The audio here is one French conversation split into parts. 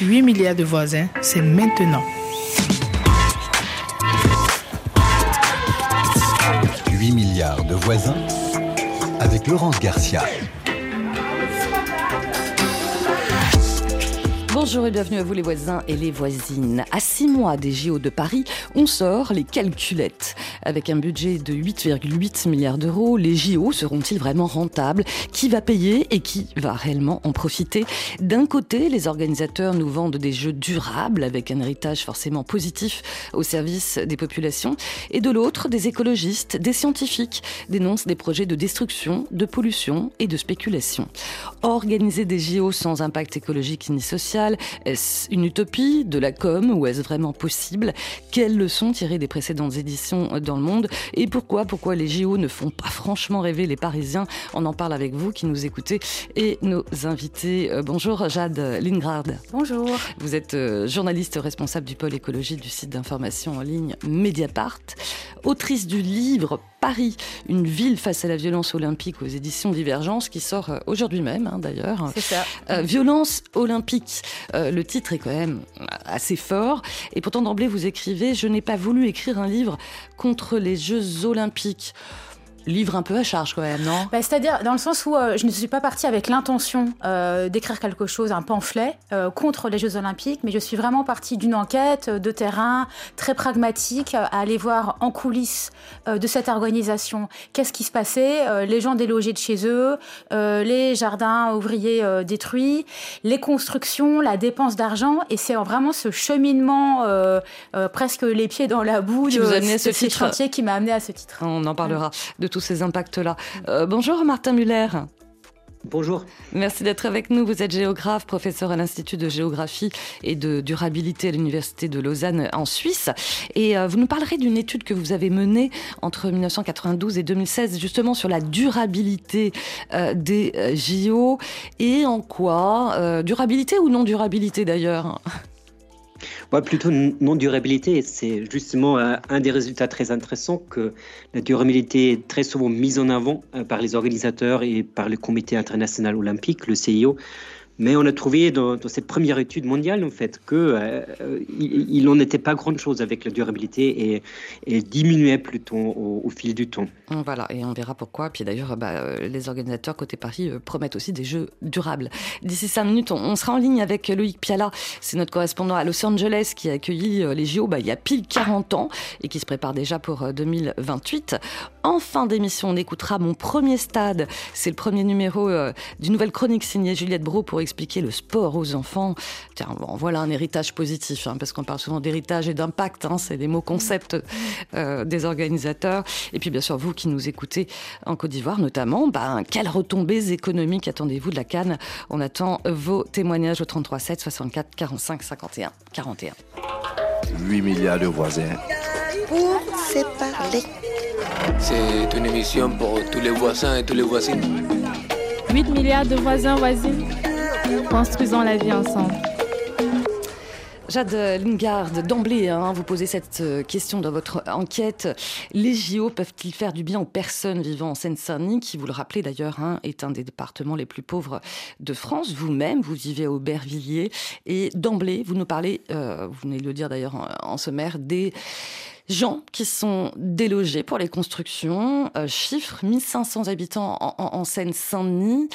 8 milliards de voisins, c'est maintenant. 8 milliards de voisins avec Laurence Garcia. Bonjour et bienvenue à vous les voisins et les voisines. À six mois des JO de Paris, on sort les calculettes. Avec un budget de 8,8 milliards d'euros, les JO seront-ils vraiment rentables? Qui va payer et qui va réellement en profiter? D'un côté, les organisateurs nous vendent des jeux durables avec un héritage forcément positif au service des populations. Et de l'autre, des écologistes, des scientifiques dénoncent des projets de destruction, de pollution et de spéculation. Organiser des JO sans impact écologique ni social, est-ce une utopie de la com ou est-ce vraiment possible? Quelles leçons tirer des précédentes éditions dans le monde Et pourquoi Pourquoi les JO ne font pas franchement rêver les Parisiens On en parle avec vous qui nous écoutez et nos invités. Euh, bonjour Jade Lingrad. Bonjour. Vous êtes euh, journaliste responsable du pôle écologie du site d'information en ligne Mediapart, autrice du livre Paris, une ville face à la violence olympique aux éditions Divergence, qui sort euh, aujourd'hui même hein, d'ailleurs. C'est ça. Euh, violence olympique. Euh, le titre est quand même assez fort. Et pourtant d'emblée, vous écrivez Je n'ai pas voulu écrire un livre contre les Jeux olympiques livre un peu à charge quand même, non? Bah, C'est-à-dire dans le sens où euh, je ne suis pas partie avec l'intention euh, d'écrire quelque chose, un pamphlet euh, contre les Jeux Olympiques, mais je suis vraiment partie d'une enquête de terrain très pragmatique à aller voir en coulisses de cette organisation qu'est-ce qui se passait, les gens délogés de chez eux, les jardins ouvriers détruits, les constructions, la dépense d'argent, et c'est vraiment ce cheminement presque les pieds dans la boue qui de, vous ce, ce chantier qui m'a amené à ce titre. On en parlera de tout ces impacts-là. Euh, bonjour Martin Muller. Bonjour. Merci d'être avec nous. Vous êtes géographe, professeur à l'Institut de géographie et de durabilité à l'Université de Lausanne en Suisse. Et euh, vous nous parlerez d'une étude que vous avez menée entre 1992 et 2016, justement sur la durabilité euh, des JO. Et en quoi Durabilité ou non durabilité d'ailleurs? Ouais, plutôt non-durabilité. C'est justement euh, un des résultats très intéressants que la durabilité est très souvent mise en avant euh, par les organisateurs et par le Comité international olympique, le CIO. Mais on a trouvé dans, cette première étude mondiale, en fait, qu'il euh, n'en était pas grand-chose avec la durabilité et, et diminuait plutôt au, fil du temps. Voilà, et on verra pourquoi. Puis d'ailleurs, bah, euh, les organisateurs côté Paris euh, promettent aussi des jeux durables. D'ici cinq minutes, on, sera en ligne avec Loïc Piala. C'est notre correspondant à Los Angeles qui a accueilli les JO bah, il y a pile 40 ans et qui se prépare déjà pour 2028. En fin d'émission, on écoutera Mon premier stade. C'est le premier numéro d'une nouvelle chronique signée Juliette Bro pour expliquer le sport aux enfants. Tiens, bon, voilà un héritage positif, hein, parce qu'on parle souvent d'héritage et d'impact, hein, c'est des mots concepts euh, des organisateurs. Et puis bien sûr, vous qui nous écoutez en Côte d'Ivoire notamment, ben, quelles retombées économiques attendez-vous de la Cannes? On attend vos témoignages au 33 7 64 45 51 41. 8 milliards de voisins. Pour se parler. C'est une émission pour tous les voisins et tous les voisines. 8 milliards de voisins, voisines. Construisons la vie ensemble. Jade Lingard, d'emblée, hein, vous posez cette euh, question dans votre enquête. Les JO peuvent-ils faire du bien aux personnes vivant en Seine-Saint-Denis, qui, vous le rappelez d'ailleurs, hein, est un des départements les plus pauvres de France? Vous-même, vous vivez au Aubervilliers. Et d'emblée, vous nous parlez, euh, vous venez de le dire d'ailleurs en, en sommaire, des gens qui sont délogés pour les constructions. Euh, chiffre 1500 habitants en, Seine-Saint-Denis.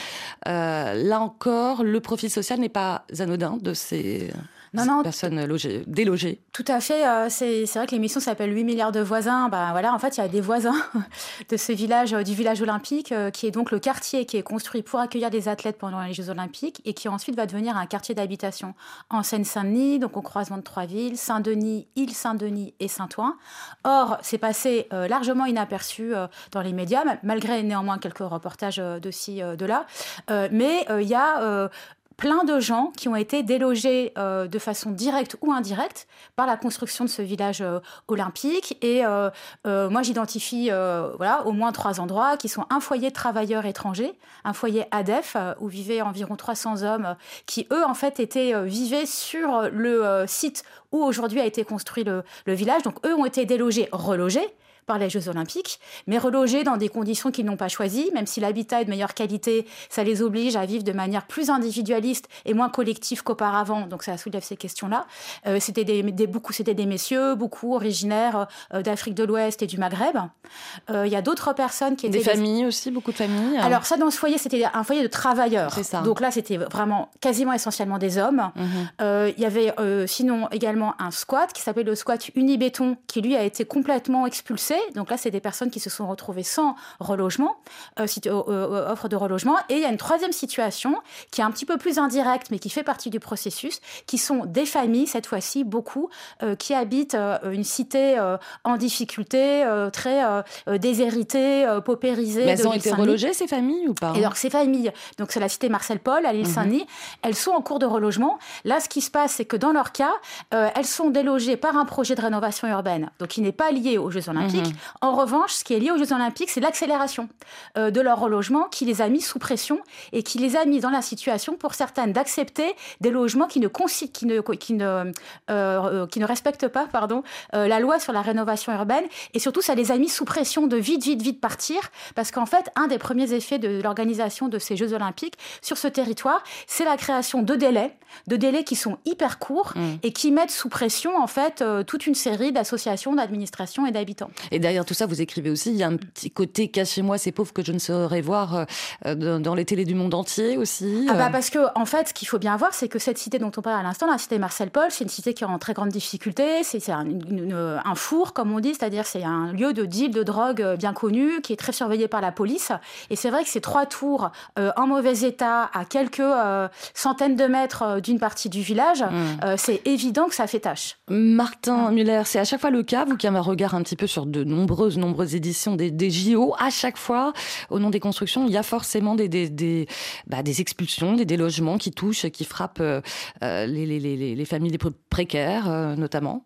Euh, là encore, le profil social n'est pas anodin de ces non, non, personnes logées, délogées. Tout à fait. Euh, c'est vrai que l'émission s'appelle 8 milliards de voisins. Ben, voilà, en fait, il y a des voisins de ce village, euh, du village olympique, euh, qui est donc le quartier qui est construit pour accueillir des athlètes pendant les Jeux olympiques et qui ensuite va devenir un quartier d'habitation en Seine-Saint-Denis, donc au croisement de trois villes, Saint-Denis, Île-Saint-Denis et Saint-Ouen. Or, c'est passé largement inaperçu dans les médias, malgré néanmoins quelques reportages de ci, de là. mais il y a plein de gens qui ont été délogés euh, de façon directe ou indirecte par la construction de ce village euh, olympique. Et euh, moi, j'identifie voilà, au moins trois endroits qui sont un foyer de travailleurs étrangers, un foyer ADEF où vivaient environ 300 hommes qui, eux, en fait, étaient, vivaient sur le site où aujourd'hui a été construit le, le village. Donc, eux ont été délogés, relogés par les Jeux Olympiques, mais relogés dans des conditions qu'ils n'ont pas choisies, même si l'habitat est de meilleure qualité, ça les oblige à vivre de manière plus individualiste et moins collective qu'auparavant. Donc ça soulève ces questions-là. Euh, c'était des, beaucoup, c'était des messieurs, beaucoup originaires euh, d'Afrique de l'Ouest et du Maghreb. Euh, il y a d'autres personnes qui étaient des familles aussi, beaucoup de familles. Alors ça, dans ce foyer, c'était un foyer de travailleurs. C'est ça. Donc là, c'était vraiment quasiment essentiellement des hommes. Mhm. Il y avait sinon également un squat qui s'appelle le squat Unibéton, qui lui a été complètement expulsé. Donc là, c'est des personnes qui se sont retrouvées sans relogement, euh, euh, euh, offre de relogement. Et il y a une troisième situation qui est un petit peu plus indirecte, mais qui fait partie du processus, qui sont des familles, cette fois-ci beaucoup, qui habitent une cité en difficulté, très déshéritée, paupérisée. Mais elles ont été relogées, ces familles, ou pas Et alors, ces familles, donc c'est la cité Marcel Paul, à l'île mhm. Saint-Denis, elles sont en cours de relogement. Là, ce qui se passe, c'est que dans leur cas, elles sont délogées par un projet de rénovation urbaine, donc qui n'est pas lié aux Jeux Olympiques. Mhm. En revanche, ce qui est lié aux Jeux Olympiques, c'est l'accélération euh, de leur relogement qui les a mis sous pression et qui les a mis dans la situation, pour certaines, d'accepter des logements qui ne, qui ne, qui ne, euh, euh, qui ne respectent pas pardon, la loi sur la rénovation urbaine. Et surtout, ça les a mis sous pression de vite, vite, vite partir, parce qu'en fait, un des premiers effets de l'organisation de ces Jeux Olympiques sur ce territoire, c'est la création de délais, de délais qui sont hyper courts mmh. et qui mettent sous pression, en fait, toute une série d'associations, d'administrations et d'habitants. Et derrière tout ça, vous écrivez aussi, il y a un petit côté cachez-moi ces pauvres que je ne saurais voir euh, dans, les télés du monde entier aussi. Ah bah euh. parce que en fait, ce qu'il faut bien voir, c'est que cette cité dont on parle à l'instant, la cité Marcel Paul, c'est une cité qui est en très grande difficulté. C'est un, un, four, comme on dit, c'est-à-dire c'est un lieu de deal de drogue euh, bien connu, qui est très surveillé par la police. Et c'est vrai que ces trois tours en mauvais état, à quelques centaines de mètres d'une partie du village, mmh. c'est évident que ça fait tâche. Martin Muller, c'est à chaque fois le cas, vous qui avez un regard un petit peu sur de nombreuses, nombreuses éditions des, des JO, à chaque fois, au nom des constructions, il y a forcément des, des, des, bah, des expulsions, des délogements qui touchent, qui frappent euh, euh, les, les, les, les, familles les plus précaires, euh, notamment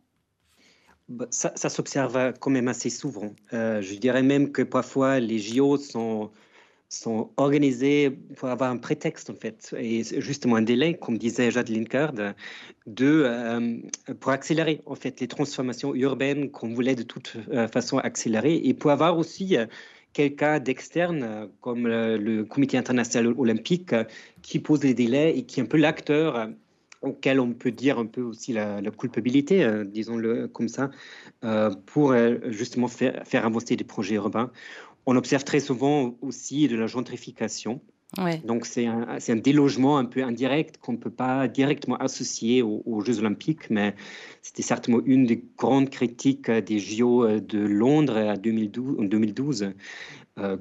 bah, ça, ça s'observe quand même assez souvent. je dirais même que parfois les JO sont sont organisés pour avoir un prétexte en fait et justement un délai comme disait Jade Linkard de euh, pour accélérer en fait les transformations urbaines qu'on voulait de toute euh, façon accélérer et pour avoir aussi euh, quelqu'un d'externe comme le, comité international olympique qui pose les délais et qui est un peu l'acteur auquel on peut dire un peu aussi la, culpabilité, disons-le comme ça, pour justement faire, faire avancer des projets urbains. On observe très souvent aussi de la gentrification. Donc c'est un, un, délogement un peu indirect qu'on ne peut pas directement associer aux, Jeux olympiques, mais c'était certainement une des grandes critiques des JO de Londres en 2012, euh,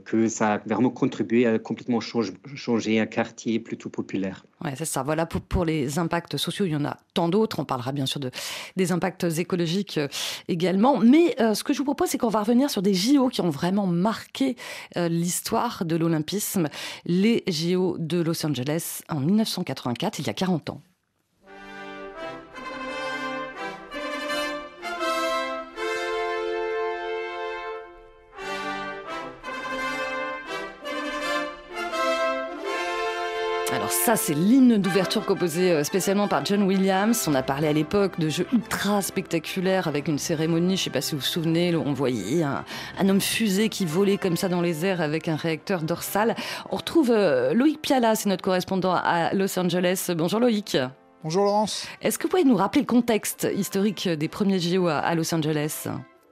que ça a vraiment contribué à complètement changer un quartier plutôt populaire. Oui, c'est ça. Voilà pour, pour, les impacts sociaux, il y en a tant d'autres. On parlera bien sûr de, des impacts écologiques euh, également. Mais euh, ce que je vous propose, c'est qu'on va revenir sur des JO qui ont vraiment marqué l'histoire de l'Olympisme. Les JO de Los Angeles en 1984, il y a 40 ans. Ça, c'est l'hymne d'ouverture composé euh, spécialement par John Williams. On a parlé à l'époque de jeux ultra spectaculaires avec une cérémonie, je ne sais pas si vous vous souvenez, on voyait un, homme fusée qui volait comme ça dans les airs avec un réacteur dorsal. On retrouve euh, Loïc Piala, c'est notre correspondant à Los Angeles. Bonjour Loïc. Bonjour Laurence. Est-ce que vous pouvez nous rappeler le contexte historique des premiers JO à Los Angeles?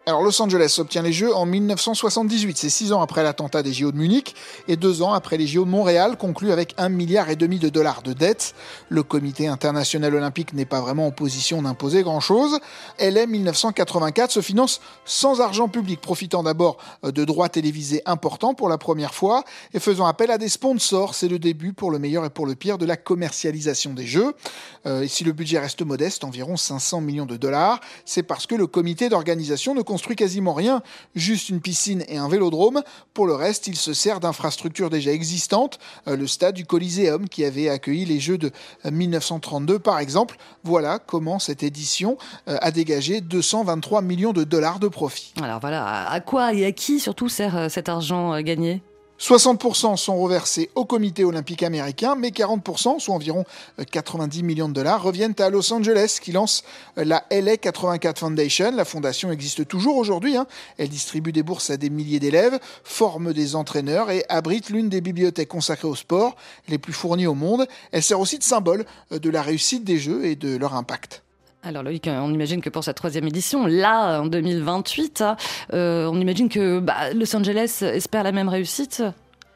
Alors Los Angeles obtient les Jeux en 1978, c'est six ans après l'attentat des JO de Munich et deux ans après les JO de Montréal conclus avec un milliard et demi de dollars de dettes. Le comité international olympique n'est pas vraiment en position d'imposer grand-chose. LM 1984 se finance sans argent public, profitant d'abord de droits télévisés importants pour la première fois et faisant appel à des sponsors. C'est le début pour le meilleur et pour le pire de la commercialisation des Jeux. Euh, et si le budget reste modeste, environ 500 millions de dollars, c'est parce que le comité d'organisation ne construit quasiment rien, juste une piscine et un vélodrome. Pour le reste, il se sert d'infrastructures déjà existantes, euh, le stade du Coliseum qui avait accueilli les Jeux de 1932 par exemple. Voilà comment cette édition euh, a dégagé 223 millions de dollars de profit. Alors voilà, à quoi et à qui surtout sert euh, cet argent gagné? 60% sont reversés au comité olympique américain, mais 40%, soit environ 90 euh, millions de dollars, reviennent à Los Angeles, qui lance euh, la LA 84 Foundation. La fondation existe toujours aujourd'hui. Hein. Elle distribue des bourses à des milliers d'élèves, forme des entraîneurs et abrite l'une des bibliothèques consacrées au sport les plus fournies au monde. Elle sert aussi de symbole euh, de la réussite des Jeux et de leur impact. Alors Loïc, on imagine que pour cette troisième édition, là, en 2028, hein, euh, on imagine que bah, Los Angeles espère la même réussite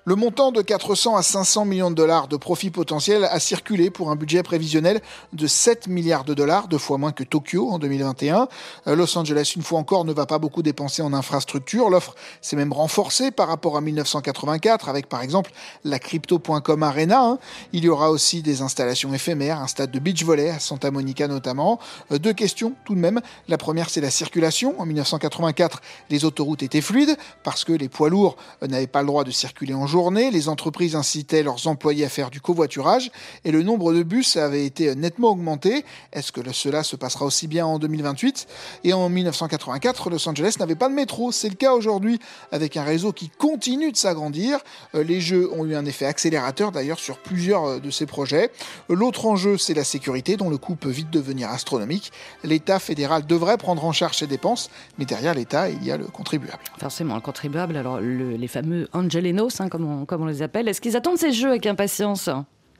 le montant de 400 à 500 millions de dollars de profit potentiel a circulé pour un budget prévisionnel de 7 milliards de dollars, deux fois moins que Tokyo en 2021. Euh, Los Angeles, une fois encore, ne va pas beaucoup dépenser en infrastructure. L'offre s'est même renforcée par rapport à 1984 avec par exemple la Crypto.com Arena. Hein. Il y aura aussi des installations éphémères, un stade de beach volley à Santa Monica notamment. Euh, deux questions tout de même. La première, c'est la circulation. En 1984, les autoroutes étaient fluides parce que les poids lourds euh, n'avaient pas le droit de circuler en jour les entreprises incitaient leurs employés à faire du covoiturage et le nombre de bus avait été nettement augmenté. Est-ce que cela se passera aussi bien en 2028 Et en 1984, Los Angeles n'avait pas de métro. C'est le cas aujourd'hui avec un réseau qui continue de s'agrandir. Euh, les jeux ont eu un effet accélérateur d'ailleurs sur plusieurs euh, de ces projets. L'autre enjeu, c'est la sécurité dont le coût peut vite devenir astronomique. L'État fédéral devrait prendre en charge ces dépenses, mais derrière l'État, il y a le contribuable. Forcément, le contribuable, alors les fameux Angelenos, hein, comme comme on les appelle. Est-ce qu'ils attendent ces jeux avec impatience?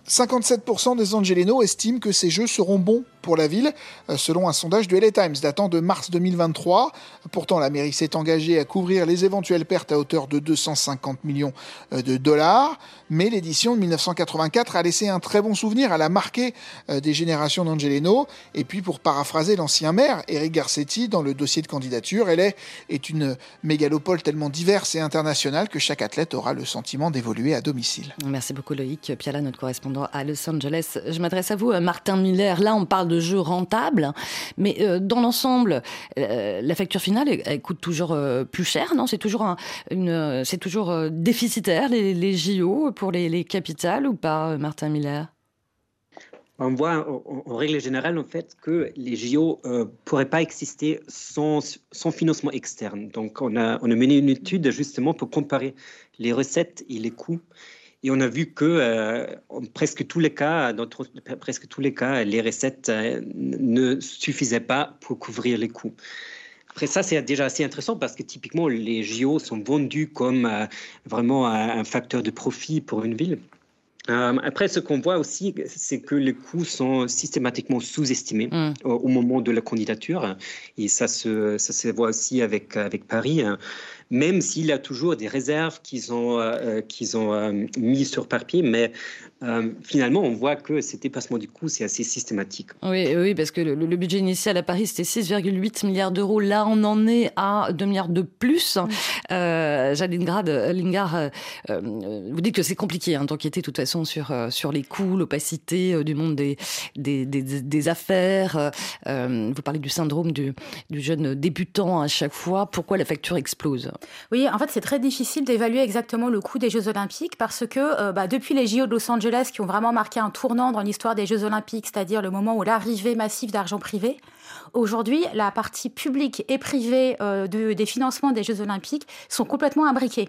57% des Angelinos estiment que ces jeux seront bons pour la ville, euh, selon un sondage de LA Times datant de mars 2023. Pourtant, la mairie s'est engagée à couvrir les éventuelles pertes à hauteur de 250 millions euh, de dollars. Mais l'édition de 1984 a laissé un très bon souvenir. Elle a marqué euh, des générations d'Angelino. Et puis, pour paraphraser l'ancien maire, Eric Garcetti, dans le dossier de candidature, elle est une mégalopole tellement diverse et internationale que chaque athlète aura le sentiment d'évoluer à domicile. Merci beaucoup Loïc. Piala, notre correspondant à Los Angeles. Je m'adresse à vous, Martin Miller. Là, on parle de jeux rentables, mais euh, dans l'ensemble, euh, la facture finale, elle, coûte toujours euh, plus cher, non? C'est toujours déficitaire, les, JO, pour les, capitales ou pas, Martin Miller? On voit en, règle générale en fait que les JO ne pourraient pas exister sans, financement externe. Donc on a, mené une étude justement pour comparer les recettes et les coûts et on a vu que euh, presque tous les cas, dans presque tous les cas, les recettes euh, ne suffisaient pas pour couvrir les coûts. Après ça, c'est déjà assez intéressant parce que typiquement, les JO sont vendus comme euh, vraiment un facteur de profit pour une ville. après, ce qu'on voit aussi, c'est que les coûts sont systématiquement sous-estimés mm. au, moment de la candidature. Et ça se, ça se voit aussi avec, avec Paris. Même s'il y a toujours des réserves qu'ils ont, euh, qu'ils ont euh, mis sur papier, mais euh, finalement, on voit que ces dépassements du coût, c'est assez systématique. Oui, oui, parce que le, budget initial à Paris, c'était 6,8 milliards d'euros. Là, on en est à 2 milliards de plus. Euh, Grad, Lingard, vous dites que c'est compliqué hein, d'enquêter de toute façon sur, sur les coûts, l'opacité du monde des, des, des, affaires. vous parlez du syndrome du, du jeune débutant à chaque fois. Pourquoi la facture explose? Oui, en fait, c'est très difficile d'évaluer exactement le coût des Jeux Olympiques parce que euh, bah, depuis les JO de Los Angeles, qui ont vraiment marqué un tournant dans l'histoire des Jeux Olympiques, c'est-à-dire le moment où l'arrivée massive d'argent privé, aujourd'hui, la partie publique et privée euh, des financements des Jeux Olympiques sont complètement imbriquées.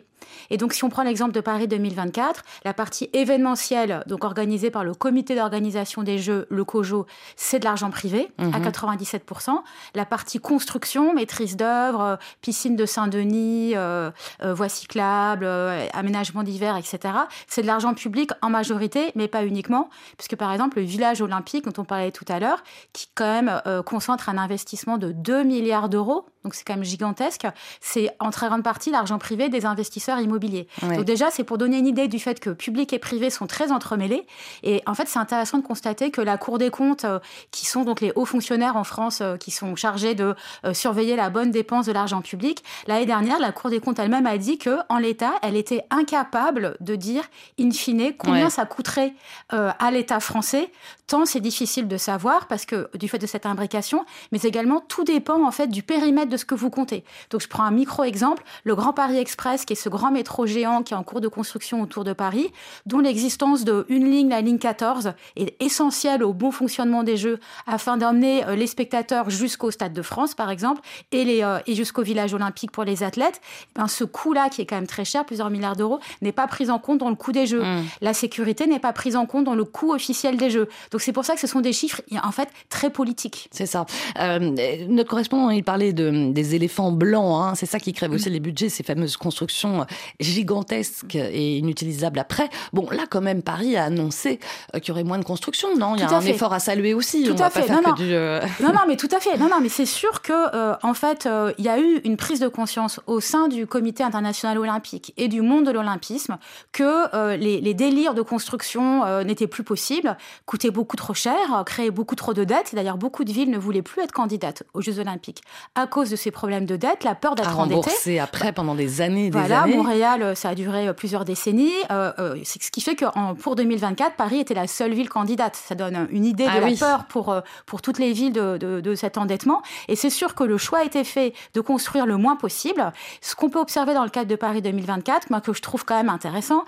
Et donc, si on prend l'exemple de Paris 2024, la partie événementielle, donc organisée par le comité d'organisation des Jeux, le COJO, c'est de l'argent privé à 97%. Mhm. La partie construction, maîtrise d'œuvre, euh, piscine de Saint-Denis, euh, euh, voies cyclables, aménagement d'hiver, etc., c'est de l'argent public en majorité, mais pas uniquement, puisque par exemple, le village olympique, dont on parlait tout à l'heure, qui quand même concentre un investissement de 2 milliards d'euros donc c'est quand même gigantesque, c'est en très grande partie l'argent privé des investisseurs immobiliers. Donc déjà, c'est pour donner une idée du fait que public et privé sont très entremêlés. Et en fait, c'est intéressant de constater que la Cour des comptes, euh, qui sont donc les hauts fonctionnaires en France euh, qui sont chargés de euh, surveiller la bonne dépense de l'argent public, l'année dernière, la Cour des comptes elle-même a dit que en l'état, elle était incapable de dire in fine combien ça coûterait à l'État français, tant c'est difficile de savoir parce que du fait de cette imbrication, mais également tout dépend en fait du périmètre de ce que vous comptez. Donc je prends un micro exemple, le Grand Paris Express, qui est ce grand grand métro géant qui est en cours de construction autour de Paris, dont l'existence d'une ligne, la ligne 14, est essentielle au bon fonctionnement des Jeux afin d'emmener les spectateurs jusqu'au Stade de France, par exemple, et, les, et jusqu'au village olympique pour les athlètes. Ben, ce coût-là, qui est quand même très cher, plusieurs milliards d'euros, n'est pas pris en compte dans le coût des Jeux. Mmh. La sécurité n'est pas prise en compte dans le coût officiel des Jeux. Donc c'est pour ça que ce sont des chiffres, en fait, très politiques. C'est ça. Euh, notre correspondant, il parlait de, des éléphants blancs. Hein. C'est ça qui crève aussi les budgets, ces fameuses constructions gigantesques et inutilisables après. Bon, là, quand même, Paris a annoncé euh, qu'il y aurait moins de construction, non? Il y a un effort à saluer aussi. Tout à fait. non, non. Euh, non, non, mais tout à fait. Non, non, mais c'est sûr que, en fait, il y a eu une prise de conscience au sein du Comité international olympique et du monde de l'olympisme que les, les, délires de construction n'étaient plus possibles, coûtaient beaucoup trop cher, créaient beaucoup trop de dettes. D'ailleurs, beaucoup de villes ne voulaient plus être candidates aux Jeux Olympiques à cause de ces problèmes de dette, la peur d'être endettée. après pendant des années, des voilà, années. Montréal, euh, ça a duré euh, plusieurs décennies. Euh, c'est ce qui fait que pour 2024, Paris était la seule ville candidate. Ça donne une idée de ah la peur pour pour toutes les villes de, de, cet endettement. Et c'est sûr que le choix a été fait de construire le moins possible. Ce qu'on peut observer dans le cadre de Paris 2024, moi que je trouve quand même intéressant,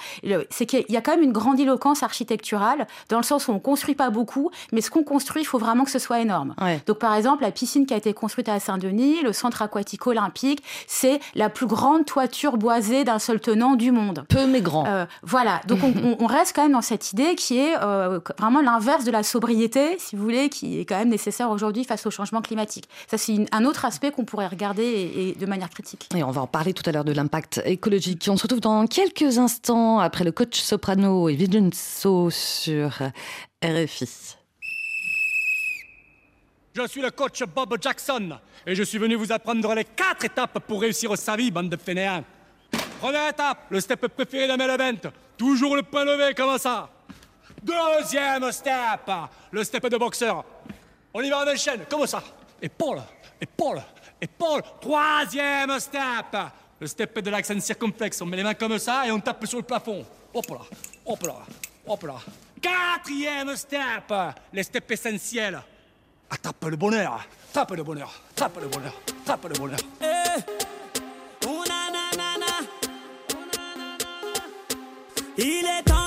c'est qu'il y a quand même une grandiloquence architecturale dans le sens où on construit pas beaucoup, mais ce qu'on construit, il faut vraiment que ce soit énorme. Donc par exemple, la piscine qui a été construite à Saint-Denis, le centre aquatique olympique, c'est la plus grande toiture boisée d'un seul tenant du monde. Peu mais grand. Euh, voilà, donc on, reste quand même dans cette idée qui est euh, vraiment l'inverse de la sobriété, si vous voulez, qui est quand même nécessaire aujourd'hui face au changement climatique. Ça, c'est un autre aspect qu'on pourrait regarder et, de manière critique. Et on va en parler tout à l'heure de l'impact écologique. On se retrouve dans quelques instants après le coach soprano et Vincenzo sur RFI. Je suis le coach Bob Jackson et je suis venu vous apprendre les quatre étapes pour réussir sa vie, bande de fainéants. Première étape, le step préféré d'un event. Toujours le point levé, comme ça? Deuxième step, le step de boxeur. On y va, on enchaîne, comme ça? Épaule, épaule, épaule. Troisième step, le step de l'accent circonflexe. On met les mains comme ça et on tape sur le plafond. Hop là, hop là, hop là. Quatrième step, les steps essentiels. Attrape le bonheur, tape le bonheur, tape le bonheur, tape le bonheur. Il est temps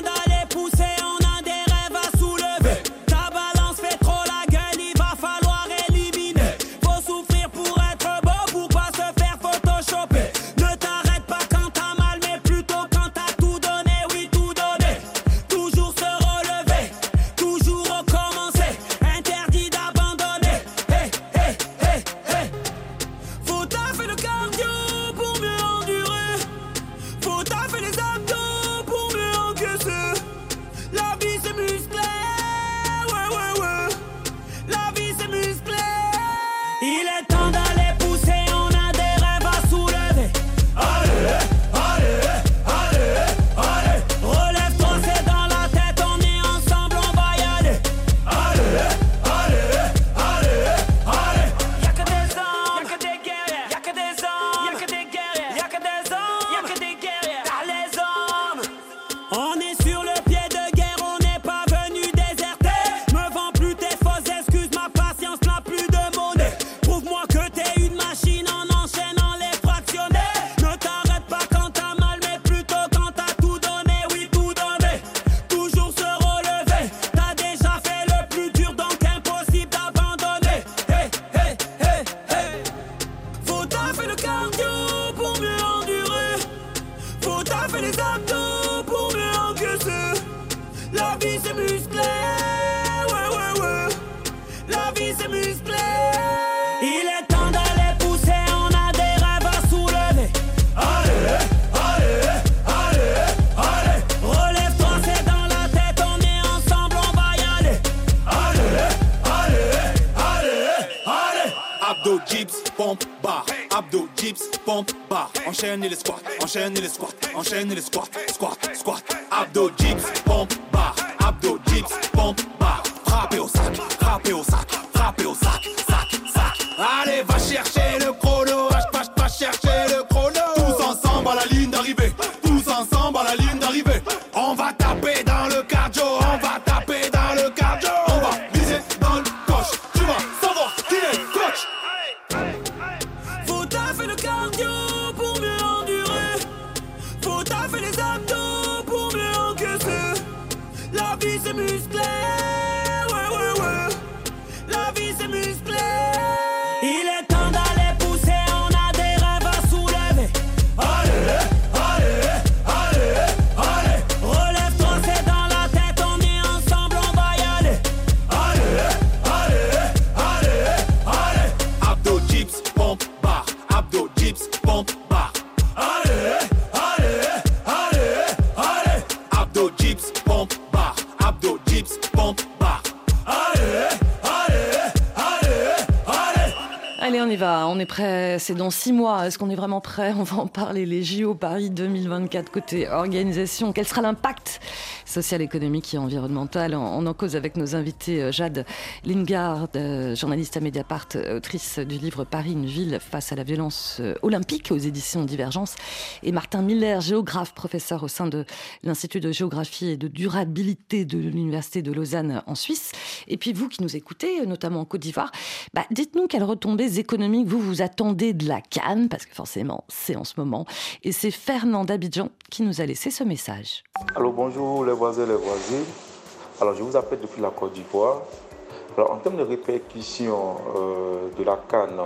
enchaîne les squats, enchaîne les squats, squat, squat, abdo dips, pompe, c'est dans six mois. Est-ce qu'on est vraiment prêt? On va en parler. Les JO Paris 2024 côté organisation. Quel sera l'impact social, économique et environnemental on, en cause avec nos invités euh, Jade Lingard, euh, journaliste à Mediapart, autrice du livre Paris, une ville face à la violence euh, olympique aux éditions Divergence, et Martin Miller, géographe, professeur au sein de l'Institut de géographie et de durabilité de l'Université de Lausanne en Suisse. Et puis vous qui nous écoutez, notamment en Côte d'Ivoire, bah, dites-nous quelles retombées économiques vous vous attendez de la Cannes, parce que forcément c'est en ce moment. Et c'est Fernand Abidjan qui nous a laissé ce message. Alors bonjour les les. Alors je vous appelle depuis la Côte d'Ivoire. Alors en termes de répercussions euh, de la Cannes,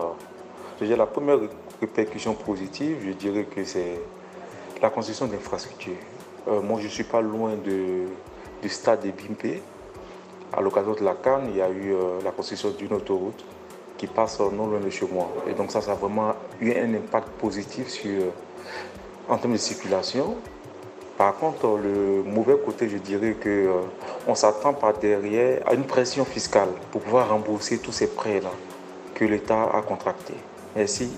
déjà la première répercussion positive, je dirais que c'est la construction d'infrastructures. Euh, moi je ne suis pas loin du stade de Bimpé. À l'occasion de la Cannes, il y a eu euh, la construction d'une autoroute qui passe non loin de chez moi. Et donc ça, ça a vraiment eu un impact positif sur, en termes de circulation. Par contre, le mauvais côté, je dirais que euh, on s'attend par derrière à une pression fiscale pour pouvoir rembourser tous ces prêts-là que l'État a contractés. Merci.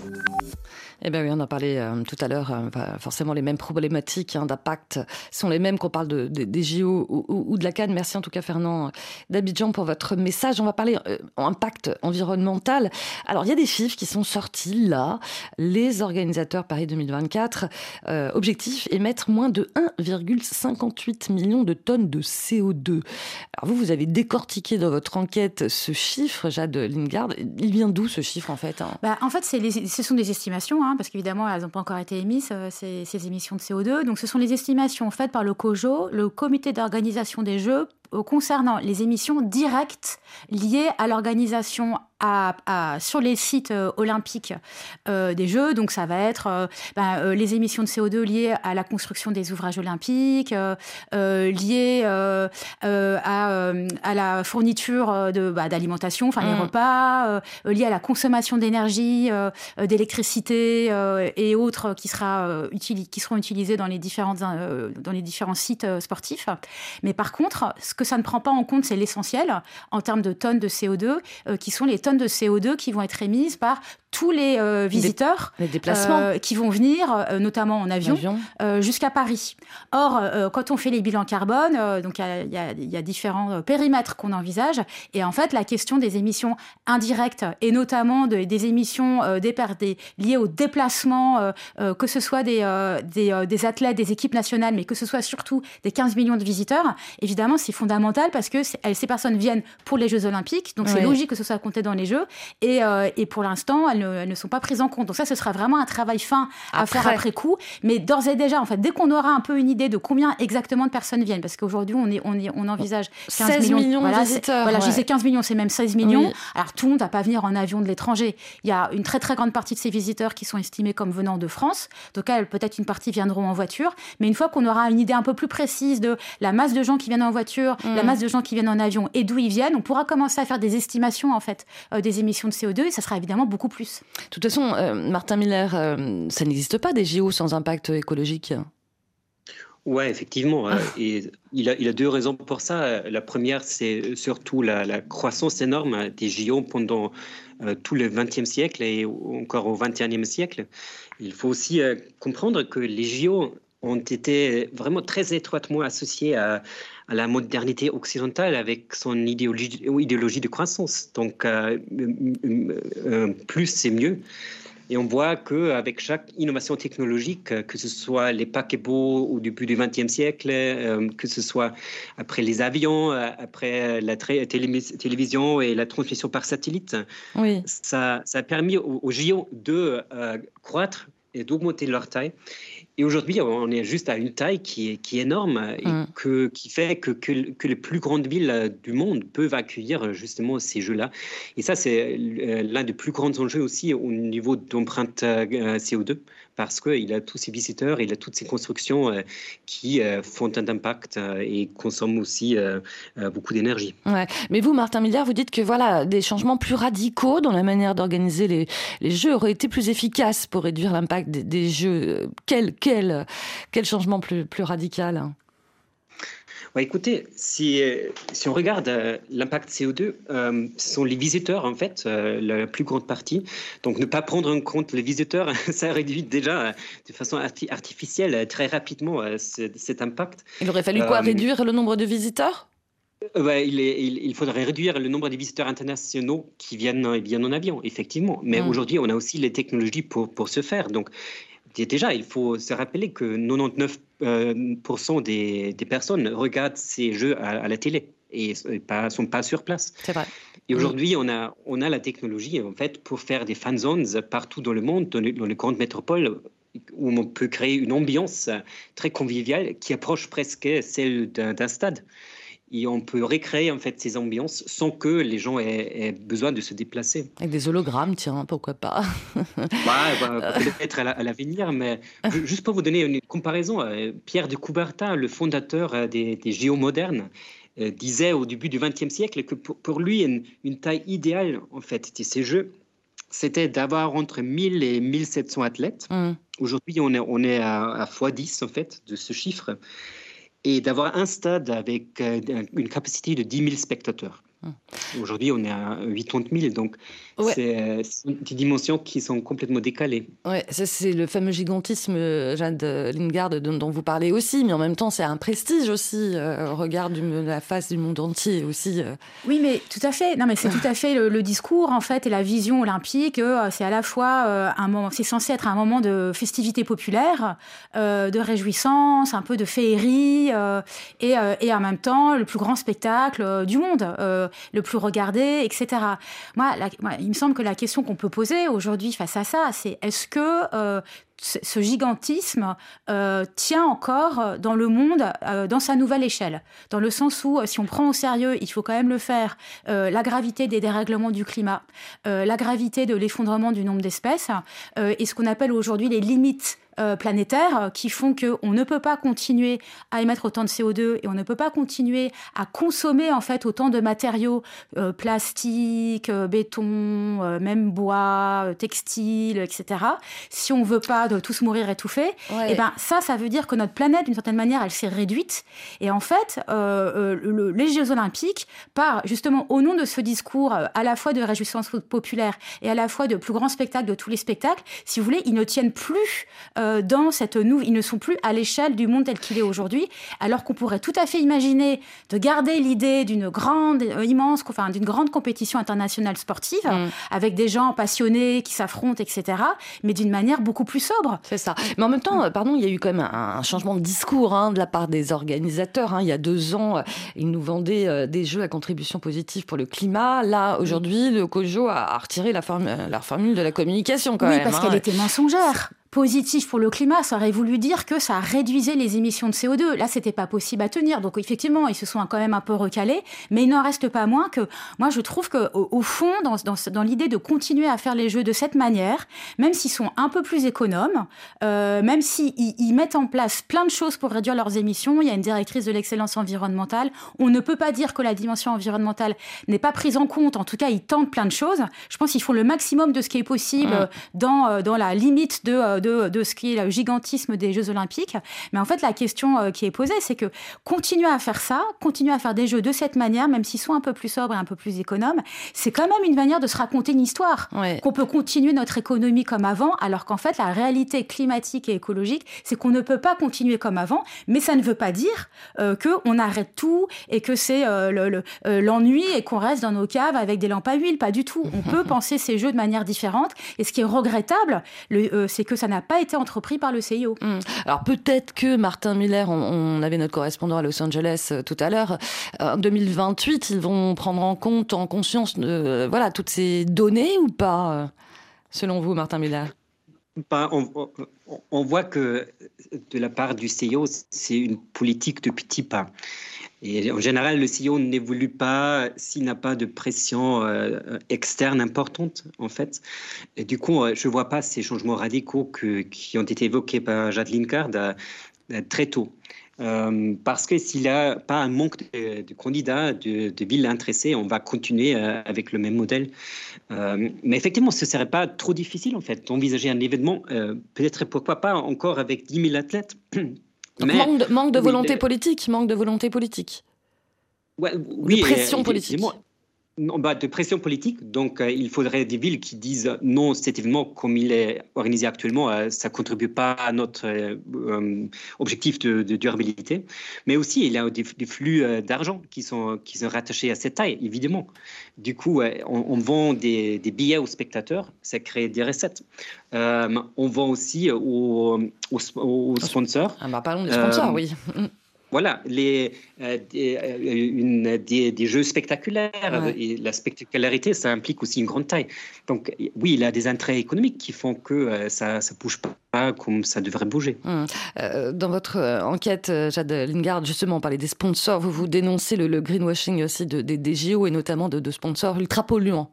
Eh bien oui, on en parlait euh, tout à l'heure. Euh, forcément, les mêmes problématiques hein, d'impact sont les mêmes qu'on parle de, des JO ou, de la Cannes. Merci en tout cas, Fernand d'Abidjan, pour votre message. On va parler euh, impact environnemental. Alors, il y a des chiffres qui sont sortis là. Les organisateurs Paris 2024, objectif, émettre moins de 1,58 million de tonnes de CO2. Alors vous, vous avez décortiqué dans votre enquête ce chiffre, Jade Lingard. Il vient d'où ce chiffre en fait hein? Bah, En fait, ce sont des estimations. Hein. Hein, parce qu'évidemment, elles n'ont pas encore été émises, euh, ces, ces, émissions de CO2. Donc, ce sont les estimations faites par le COJO, le Comité d'organisation des Jeux, euh, concernant les émissions directes liées à l'organisation à, sur les sites euh, olympiques euh, des Jeux. Donc ça va être ben, les émissions de CO2 liées à la construction des ouvrages olympiques, liées à, à, la fourniture de bah, d'alimentation, enfin les mmh. repas, liées à la consommation d'énergie, d'électricité et autres qui, sera, qui seront utilisés dans les, différentes, dans les différents sites sportifs. Mais par contre, ce que ça ne prend pas en compte, c'est l'essentiel en termes de tonnes de CO2, euh, qui sont les tonnes de CO2 qui vont être émises par tous les euh, visiteurs les déplacements. Euh, qui vont venir, euh, notamment en avion, jusqu'à Paris. Or, quand on fait les bilans carbone, donc il y, a différents périmètres qu'on envisage, et en fait, la question des émissions indirectes et notamment des émissions des liées au déplacement, que ce soit des, des, athlètes, des équipes nationales, mais que ce soit surtout des 15 millions de visiteurs, évidemment, c'est fondamental parce que ces personnes viennent pour les Jeux Olympiques, donc c'est logique que ce soit compté dans les Jeux, et, et pour l'instant, elles elles ne, sont pas prises en compte. Donc ça, ce sera vraiment un travail fin à faire après coup. Mais d'ores et déjà, en fait, dès qu'on aura un peu une idée de combien exactement de personnes viennent, parce qu'aujourd'hui, on, est, on, on envisage 15 16 millions, de visiteurs. Voilà, je disais 15 millions, c'est même 16 millions. Alors tout le monde va pas venir en avion de l'étranger. Il y a une très très grande partie de ces visiteurs qui sont estimés comme venant de France. Donc peut-être une partie viendront en voiture. Mais une fois qu'on aura une idée un peu plus précise de la masse de gens qui viennent en voiture, la mm. masse de gens qui viennent en avion et d'où ils viennent, on pourra commencer à faire des estimations en fait euh, des émissions de CO2 et ça sera évidemment beaucoup plus. De toute façon, euh, Martin Miller, euh, ça n'existe pas des JO sans impact écologique oui, effectivement. Euh, ah. et il a, il a, deux raisons pour ça. La première, c'est surtout la, croissance énorme des JO pendant tout le XXe siècle et encore au XXIe siècle. Il faut aussi comprendre que les JO ont été vraiment très étroitement associés à, la modernité occidentale avec son idéologie, idéologie de croissance. Donc, plus c'est mieux. Et on voit qu'avec chaque innovation technologique, que ce soit les paquebots au début du XXe siècle, euh, que ce soit après les avions, euh, après la télévision et la transmission par satellite, oui. ça, ça, a permis aux, géants de euh, croître et d'augmenter leur taille. Et aujourd'hui, on est juste à une taille qui est, qui est énorme et mm. que, qui fait que, que, les plus grandes villes du monde peuvent accueillir justement ces jeux-là. Et ça, c'est l'un des plus grands enjeux aussi au niveau d'empreinte euh, CO2 parce qu'il a tous ses visiteurs, il a toutes ces constructions euh, qui euh, font un impact et consomment aussi beaucoup d'énergie. Ouais. Mais vous, Martin Milliard, vous dites que voilà, des changements plus radicaux dans la manière d'organiser les, les, jeux auraient été plus efficaces pour réduire l'impact des, jeux. Quel, quel, quel changement plus, plus radical écoutez, si, si on regarde l'impact CO2, ce sont les visiteurs, en fait, la plus grande partie. Donc, ne pas prendre en compte les visiteurs, ça réduit déjà de façon artificielle très rapidement cet impact. Il aurait fallu quoi? Réduire le nombre de visiteurs? Il, il, faudrait réduire le nombre de visiteurs internationaux qui viennent, viennent en avion, effectivement. Mais mm. aujourd'hui, on a aussi les technologies pour, pour ce faire. Donc, déjà, il faut se rappeler que 99% des, des, personnes regardent ces jeux à, la télé et ne sont pas sur place. C'est vrai. Et aujourd'hui, on a, on a la technologie en fait pour faire des fan zones partout dans le monde, dans, dans les grandes métropoles, où on peut créer une ambiance très conviviale qui approche presque celle d'un stade et on peut recréer en fait ces ambiances sans que les gens aient, besoin de se déplacer. Avec des hologrammes, tiens, pourquoi pas? Bah, Peut-être à l'avenir, mais juste pour vous donner une comparaison, euh, Pierre de Coubertin, le fondateur euh, des, des géomodernes, euh, disait au début du XXe siècle que pour, lui, une, taille idéale en fait de ces jeux, c'était d'avoir entre 1000 et 1700 athlètes. Mmh. Aujourd'hui, on est, on est à, à x10 en fait de ce chiffre et d'avoir un stade avec euh, une capacité de 10 000 spectateurs. Hum. Aujourd'hui, on est à 80 000, donc euh, c'est des dimensions qui sont complètement décalées. Ouais, c'est le fameux gigantisme, euh, Jade Lingard, dont, vous parlez aussi, mais en même temps, c'est un prestige aussi, au regard de la face du monde entier aussi. Oui, mais tout à fait. Non, mais c'est tout à fait le, discours, en fait, et la vision olympique. c'est à la fois un moment, c'est censé être un moment de festivité populaire, de réjouissance, un peu de féerie, et, et, en même temps, le plus grand spectacle du monde le plus regardé, etc. Moi, il me semble que la question qu'on peut poser aujourd'hui face à ça, c'est est-ce que euh, ce gigantisme euh, tient encore dans le monde euh, dans sa nouvelle échelle, dans le sens où si on prend au sérieux, il faut quand même le faire, la gravité des dérèglements du climat, la gravité de l'effondrement du nombre d'espèces et ce qu'on appelle aujourd'hui les limites euh, planétaires qui font qu'on ne peut pas continuer à émettre autant de CO2 et on ne peut pas continuer à consommer en fait autant de matériaux euh, plastique, euh, béton, même bois, textile, etc. Si on veut pas de tous mourir étouffés, et eh ben ça, ça veut dire que notre planète, d'une certaine manière, elle s'est réduite. Et en fait, les Jeux Olympiques, par justement au nom de ce discours à la fois de réjouissance populaire et à la fois de plus grand spectacle de tous les spectacles, si vous voulez, ils ne tiennent plus euh, dans cette nouvelle, ils ne sont plus à l'échelle du monde tel qu'il est aujourd'hui, alors qu'on pourrait tout à fait imaginer de garder l'idée d'une grande, euh, immense, enfin d'une grande compétition internationale sportive mm. avec des gens passionnés qui s'affrontent, etc. Mais d'une manière beaucoup plus sobre. C'est ça. Mais en même temps, mm. pardon, il y a eu quand même un, changement de discours hein, de la part des organisateurs. Hein. Il y a deux ans, ils nous vendaient euh, des jeux à contribution positive pour le climat. Là, aujourd'hui, le COJO a, retiré la, la formule de la communication quand oui, même. parce hein. qu'elle était mensongère positif pour le climat, ça aurait voulu dire que ça réduisait les émissions de CO2. Là, c'était pas possible à tenir. Donc effectivement, ils se sont quand même un peu recalés, mais il n'en reste pas moins que moi, je trouve que au, fond, dans, dans, dans l'idée de continuer à faire les jeux de cette manière, même s'ils sont un peu plus économes, euh, même s'ils ils mettent en place plein de choses pour réduire leurs émissions, il y a une directrice de l'excellence environnementale. On ne peut pas dire que la dimension environnementale n'est pas prise en compte. En tout cas, ils tentent plein de choses. Je pense qu'ils font le maximum de ce qui est possible mmh. dans, euh, dans la limite de euh, de, ce qui est le gigantisme des Jeux Olympiques. Mais en fait, la question euh, qui est posée, c'est que continuer à faire ça, continuer à faire des jeux de cette manière, même s'ils sont un peu plus sobres et un peu plus économes, c'est quand même une manière de se raconter une histoire. Qu'on peut continuer notre économie comme avant, alors qu'en fait, la réalité climatique et écologique, c'est qu'on ne peut pas continuer comme avant, mais ça ne veut pas dire euh, qu'on arrête tout et que c'est euh, l'ennui et qu'on reste dans nos caves avec des lampes à huile. Pas du tout. On peut penser ces jeux de manière différente. Et ce qui est regrettable, c'est que ça n'a pas été entrepris par le CIO. Hmm. Alors peut-être que Martin Miller, on, avait notre correspondant à Los Angeles euh, tout à l'heure, euh, en 2028, ils vont prendre en compte, en conscience, euh, voilà, toutes ces données ou pas, selon vous, Martin Miller on, voit que de la part du CIO, c'est une politique de petits pas. Et en général, le CEO n'évolue pas s'il n'a pas de pression euh, externe importante, en fait. Et du coup, euh, je ne vois pas ces changements radicaux qui ont été évoqués par Jade Linkard euh, très tôt. parce que s'il n'y a pas un manque de, candidats, de, villes intéressées, on va continuer avec le même modèle. mais effectivement, ce ne serait pas trop difficile, en fait, d'envisager un événement, peut-être pourquoi pas encore avec 10 000 athlètes manque, de, volonté politique, manque de volonté politique. Ouais, oui, de pression politique non, bah, de pression politique. Donc, euh, il faudrait des villes qui disent non, cet événement, comme il est organisé actuellement, euh, ça ne contribue pas à notre euh, objectif de, durabilité. Mais aussi, il y a des, flux d'argent qui sont, qui sont rattachés à cette taille, évidemment. Du coup, on, vend des, billets aux spectateurs, ça crée des recettes. on vend aussi aux, aux, sponsors. Ah bah parlons des sponsors, oui. voilà, les, euh, des, euh, une, des, jeux spectaculaires. Et la spectacularité, ça implique aussi une grande taille. Donc, oui, il y a des intérêts économiques qui font que euh, ça ne bouge pas comme ça devrait bouger. Hum. dans votre enquête, Jade Lingard, justement, on parlait des sponsors. Vous vous dénoncez le, greenwashing aussi de, des, des JO et notamment de, de sponsors ultra polluants.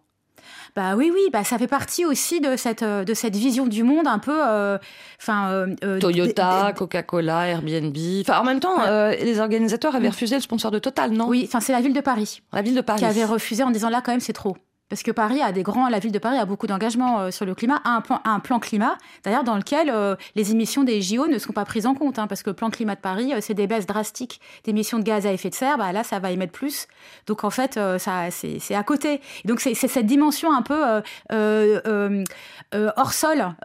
Bah oui, oui, bah ça fait partie aussi de cette, euh, de cette vision du monde un peu. Euh, enfin. Euh, Toyota, Coca-Cola, Airbnb. Enfin, en même temps, les organisateurs avaient refusé le sponsor de Total, non? Oui, enfin c'est la ville de Paris. La ville de Paris. Qui avait refusé en disant là quand même c'est trop. Parce que Paris a des grands, la ville de Paris a beaucoup d'engagement euh, sur le climat, a un plan, climat, d'ailleurs dans lequel euh, les émissions des JO ne sont pas prises en compte, hein, parce que le plan climat de Paris, euh, c'est des baisses drastiques d'émissions de gaz à effet de serre, bah, là ça va émettre plus, donc en fait ça c'est à côté. Donc c'est cette dimension un peu hors sol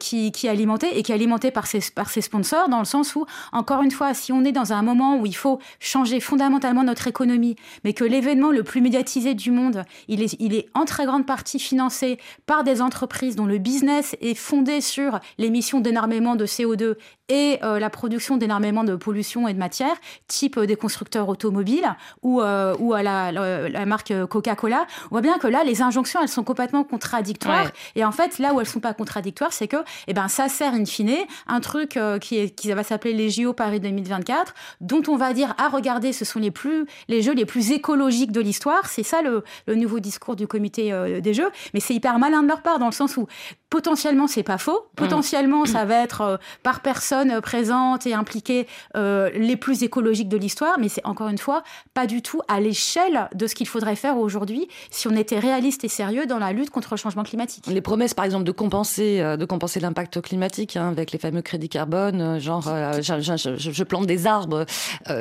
qui, est alimentée et qui est alimentée par ses, par ses sponsors, dans le sens où encore une fois, si on est dans un moment où il faut changer fondamentalement notre économie, mais que l'événement le plus médiatisé du monde, il est en très grande partie financé par des entreprises dont le business est fondé sur l'émission d'énormément de CO2 et euh, la production d'énormément de pollution et de matière, type euh, des constructeurs automobiles ou, euh, ou à la, la, marque Coca-Cola, on voit bien que là, les injonctions, elles sont complètement contradictoires. Et en fait, là où elles sont pas contradictoires, c'est que eh ben, ça sert in fine un truc qui, est, qui va s'appeler les JO Paris 2024, dont on va dire, ah regardez, ce sont les, plus, les jeux les plus écologiques de l'histoire. C'est ça le, le, nouveau discours du comité des jeux. Mais c'est hyper malin de leur part, dans le sens où potentiellement, c'est pas faux. Mmh. Potentiellement, ça va être par personne présentes et impliquées euh, les plus écologiques de l'histoire, mais c'est encore une fois pas du tout à l'échelle de ce qu'il faudrait faire aujourd'hui si on était réaliste et sérieux dans la lutte contre le changement climatique. Les promesses, par exemple, de compenser, euh, de compenser l'impact climatique hein, avec les fameux crédits carbone, euh, genre je, plante des arbres,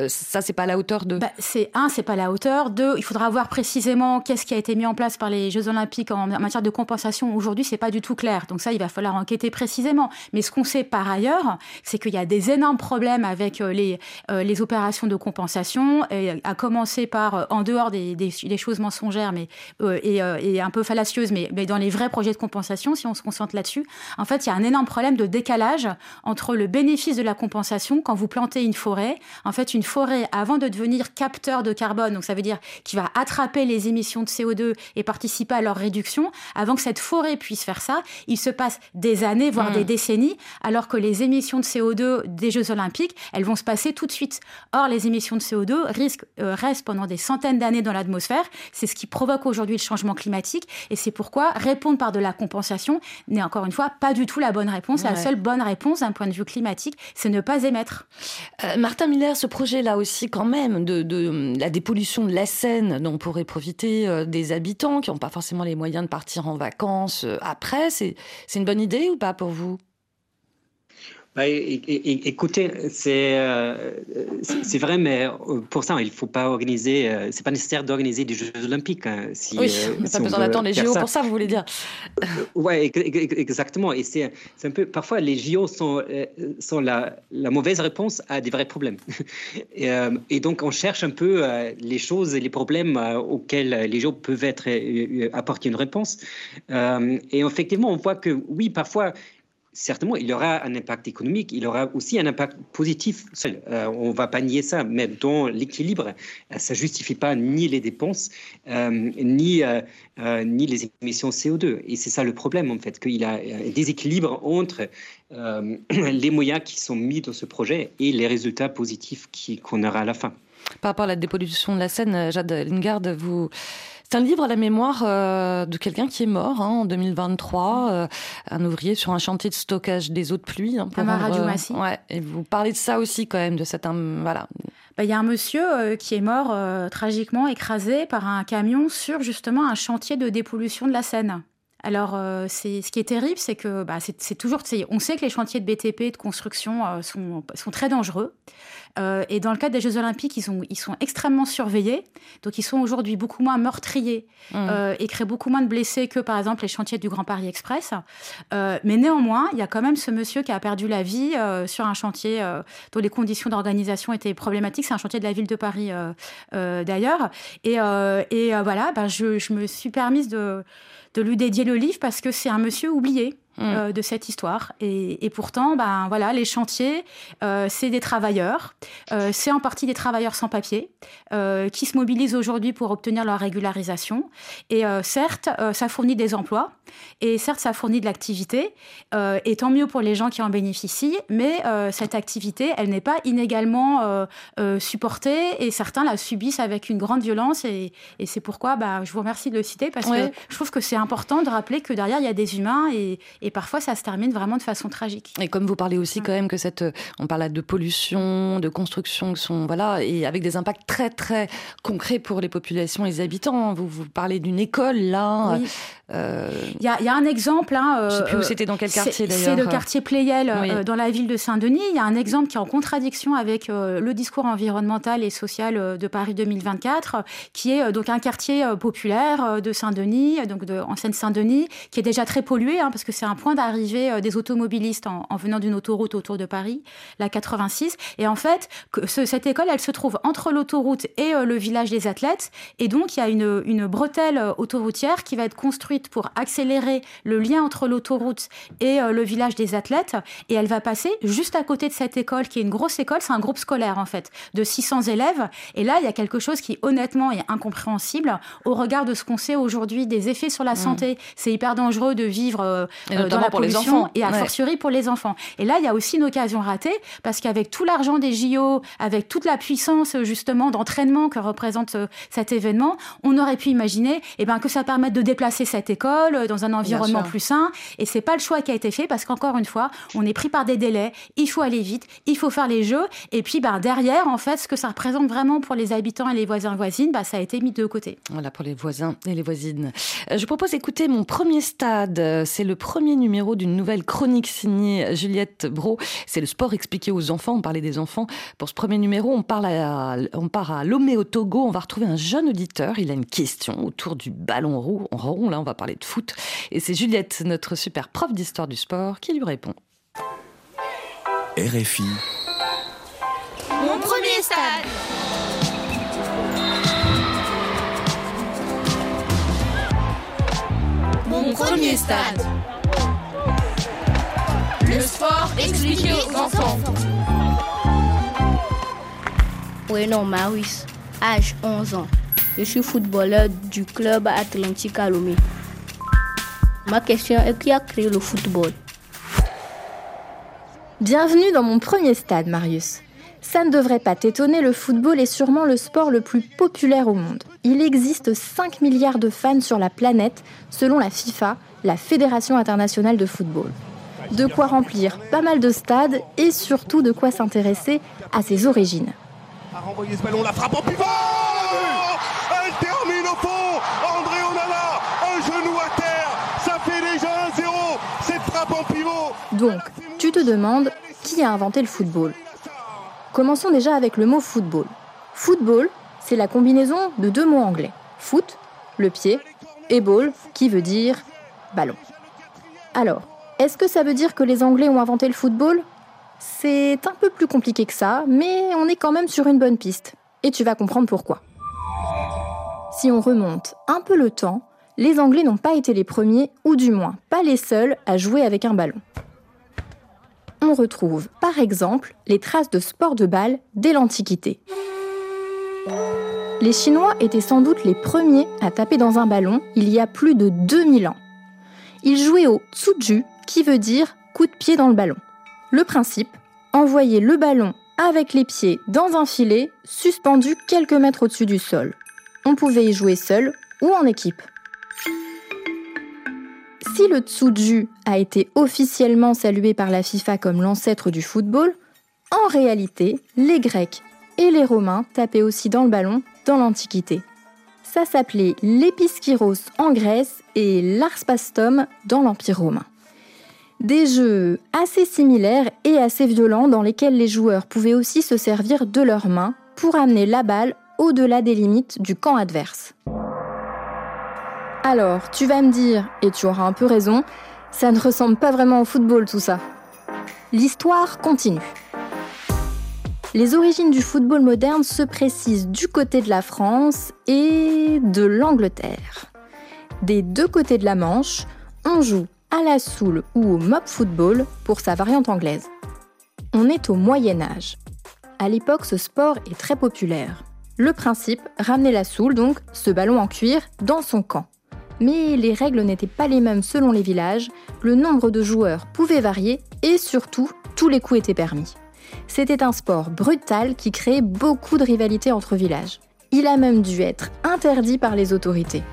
ça c'est pas à la hauteur de. Bah, c'est un, c'est pas à la hauteur. Deux, il faudra voir précisément qu'est-ce qui a été mis en place par les Jeux Olympiques en matière de compensation. Aujourd'hui, c'est pas du tout clair. Donc ça, il va falloir enquêter précisément. Mais ce qu'on sait par ailleurs, c'est qu'il y a des énormes problèmes avec euh, les, euh, les opérations de compensation, et à commencer par, euh, en dehors des, des, choses mensongères mais, et, et, un peu fallacieuses, mais, mais, dans les vrais projets de compensation, si on se concentre là-dessus, en fait, il y a un énorme problème de décalage entre le bénéfice de la compensation quand vous plantez une forêt. En fait, une forêt, avant de devenir capteur de carbone, donc ça veut dire qu'il va attraper les émissions de CO2 et participer à leur réduction, avant que cette forêt puisse faire ça, il se passe des années, voire mmh. des décennies, alors que les émissions de CO2 des Jeux Olympiques, elles vont se passer tout de suite. Or, les émissions de CO2 risquent, euh, restent pendant des centaines d'années dans l'atmosphère. C'est ce qui provoque aujourd'hui le changement climatique. Et c'est pourquoi répondre par de la compensation n'est encore une fois pas du tout la bonne réponse. La seule bonne réponse d'un point de vue climatique, c'est ne pas émettre. Euh, Martin Miller, ce projet-là aussi, quand même, de, la dépollution de la Seine, dont pourraient profiter euh, des habitants qui n'ont pas forcément les moyens de partir en vacances après, c'est une bonne idée ou pas pour vous? Bah, écoutez, euh, c'est vrai, mais euh, pour ça, il ne faut pas organiser. Euh, c'est pas nécessaire d'organiser des Jeux Olympiques. Hein, si, oui, on n'a pas besoin d'attendre les JO pour ça, vous voulez dire Oui, exactement. Et c'est un peu. Parfois, les JO sont, sont la, la, mauvaise réponse à des vrais problèmes. et, et, donc, on cherche un peu les choses et les problèmes auxquels les JO peuvent être apporter une réponse. et effectivement, on voit que oui, parfois certainement, il y aura un impact économique, il y aura aussi un impact positif. Euh, on ne va pas nier ça, mais dans l'équilibre, euh, ça ne justifie pas ni les dépenses, euh, ni, ni les émissions CO2. Et c'est ça le problème, en fait, qu'il y a un déséquilibre entre les moyens qui sont mis dans ce projet et les résultats positifs qu'on aura à la fin. Par rapport à la dépollution de la Seine, Jade Lingard, vous c'est un livre à la mémoire euh, de quelqu'un qui est mort hein, en 2023, euh, un ouvrier sur un chantier de stockage des eaux de pluie. Hein, pour euh, ouais, et vous parlez de ça aussi quand même, de cet... Voilà. Bah, il y a un monsieur qui est mort tragiquement écrasé par un camion sur justement un chantier de dépollution de la Seine Alors, euh, c'est ce qui est terrible, c'est que bah, c'est toujours. On sait que les chantiers de BTP, de construction, euh, sont, sont, très dangereux. Euh, et dans le cadre des Jeux Olympiques, ils sont, ils sont extrêmement surveillés. Donc, ils sont aujourd'hui beaucoup moins meurtriers mmh. et créent beaucoup moins de blessés que, par exemple, les chantiers du Grand Paris Express. mais néanmoins, il y a quand même ce monsieur qui a perdu la vie sur un chantier dont les conditions d'organisation étaient problématiques. C'est un chantier de la ville de Paris, d'ailleurs. Et, et voilà, bah, je, je me suis permise de de lui dédier le livre parce que c'est un monsieur oublié. Mm. Euh, de cette histoire. Et, pourtant, ben voilà, les chantiers, euh, c'est des travailleurs, euh, c'est en partie des travailleurs sans papier qui se mobilisent aujourd'hui pour obtenir leur régularisation. Et certes, ça fournit des emplois, et certes, ça fournit de l'activité, et tant mieux pour les gens qui en bénéficient. Mais cette activité, elle n'est pas inégalement supportée, et certains la subissent avec une grande violence. Et, c'est pourquoi, bah, je vous remercie de le citer parce que je trouve que c'est important de rappeler que derrière il y a des humains et, et parfois, ça se termine vraiment de façon tragique. Et comme vous parlez aussi quand même que cette, on parle de pollution, de construction, sont voilà, et avec des impacts très très concrets pour les populations, les habitants. Vous vous parlez d'une école là. Euh, il y, y, a un exemple. Hein, je ne sais plus où euh, c'était dans quel quartier d'ailleurs. C'est le quartier Pléiel euh, dans la ville de Saint-Denis. Il y a un exemple qui est en contradiction avec le discours environnemental et social de Paris 2024, qui est donc un quartier populaire de Saint-Denis, donc de, en Seine-Saint-Denis, qui est déjà très pollué hein, parce que c'est un point d'arrivée euh, des automobilistes en, venant d'une autoroute autour de Paris, la 86. Et en fait, cette école, elle se trouve entre l'autoroute et euh, le village des athlètes. Et donc, il y a une, une bretelle euh, autoroutière qui va être construite pour accélérer le lien entre l'autoroute et le village des athlètes. Et elle va passer juste à côté de cette école, qui est une grosse école. C'est un groupe scolaire, en fait, de 600 élèves. Et là, il y a quelque chose qui, honnêtement, est incompréhensible au regard de ce qu'on sait aujourd'hui des effets sur la mmh. santé. C'est hyper dangereux de vivre dans la pour les enfants et a fortiori pour les enfants. Et là, il y a aussi une occasion ratée parce qu'avec tout l'argent des JO, avec toute la puissance justement d'entraînement que représente euh, cet événement, on aurait pu imaginer eh ben, que ça permette de déplacer cette école euh, dans un environnement plus sain. Et c'est pas le choix qui a été fait parce qu'encore une fois, on est pris par des délais. Il faut aller vite, il faut faire les jeux. Et puis ben, derrière, en fait, ce que ça représente vraiment pour les habitants et les voisins voisines, ben, ça a été mis de côté. Voilà pour les voisins et les voisines. Euh, je propose d'écouter mon premier stade. C'est le premier numéro d'une nouvelle chronique signée Juliette Bro. C'est le sport expliqué aux enfants. On parlait des enfants. Pour ce premier numéro, on, parle à, on part à Lomé au Togo. On va retrouver un jeune auditeur. Il a une question autour du ballon rond. Là, on va parler de foot. Et c'est Juliette, notre super prof d'histoire du sport, qui lui répond. RFI. Mon premier stade. Mon premier stade. Le sport expliqué aux enfants. non, Maurice, âge 11 ans. Je suis footballeur du club Atlantique Alomé. Ma question est qui a créé le football? Bienvenue dans mon premier stade, Marius. Ça ne devrait pas t'étonner, le football est sûrement le sport le plus populaire au monde. Il existe 5 milliards de fans sur la planète, selon la FIFA, la Fédération internationale de football de quoi remplir pas mal de stades et surtout de quoi s'intéresser à ses origines. A renvoyé ce ballon, la frappe en pivot Elle termine au fond André Onana, un genou à terre, ça fait déjà 1-0 Cette frappe en pivot Donc, tu te demandes qui a inventé le football? Commençons déjà avec le mot football. Football, c'est la combinaison de deux mots anglais. Foot, le pied, et ball, qui veut dire ballon. Alors, est-ce que ça veut dire que les Anglais ont inventé le football? C'est un peu plus compliqué que ça, mais on est quand même sur une bonne piste. Et tu vas comprendre pourquoi. Si on remonte un peu le temps, les Anglais n'ont pas été les premiers, ou du moins pas les seuls, à jouer avec un ballon. On retrouve par exemple les traces de sport de balle dès l'Antiquité. Les Chinois étaient sans doute les premiers à taper dans un ballon il y a plus de 2000 ans. Ils jouaient au tsuju, qui veut dire coup de pied dans le ballon. Le principe, envoyer le ballon avec les pieds dans un filet suspendu quelques mètres au-dessus du sol. On pouvait y jouer seul ou en équipe. Si le tsuju a été officiellement salué par la FIFA comme l'ancêtre du football, en réalité, les Grecs et les Romains tapaient aussi dans le ballon dans l'Antiquité. Ça s'appelait l'Episkyros en Grèce et l'Arspastum dans l'Empire romain. Des jeux assez similaires et assez violents dans lesquels les joueurs pouvaient aussi se servir de leurs mains pour amener la balle au-delà des limites du camp adverse. Alors, tu vas me dire, et tu auras un peu raison, ça ne ressemble pas vraiment au football tout ça. L'histoire continue. Les origines du football moderne se précisent du côté de la France et de l'Angleterre. Des deux côtés de la Manche, on joue à la soule ou au mob football pour sa variante anglaise. On est au Moyen Âge. À l'époque, ce sport est très populaire. Le principe, ramener la soule, donc ce ballon en cuir, dans son camp. Mais les règles n'étaient pas les mêmes selon les villages, le nombre de joueurs pouvait varier et surtout, tous les coups étaient permis. C'était un sport brutal qui créait beaucoup de rivalités entre villages. Il a même dû être interdit par les autorités.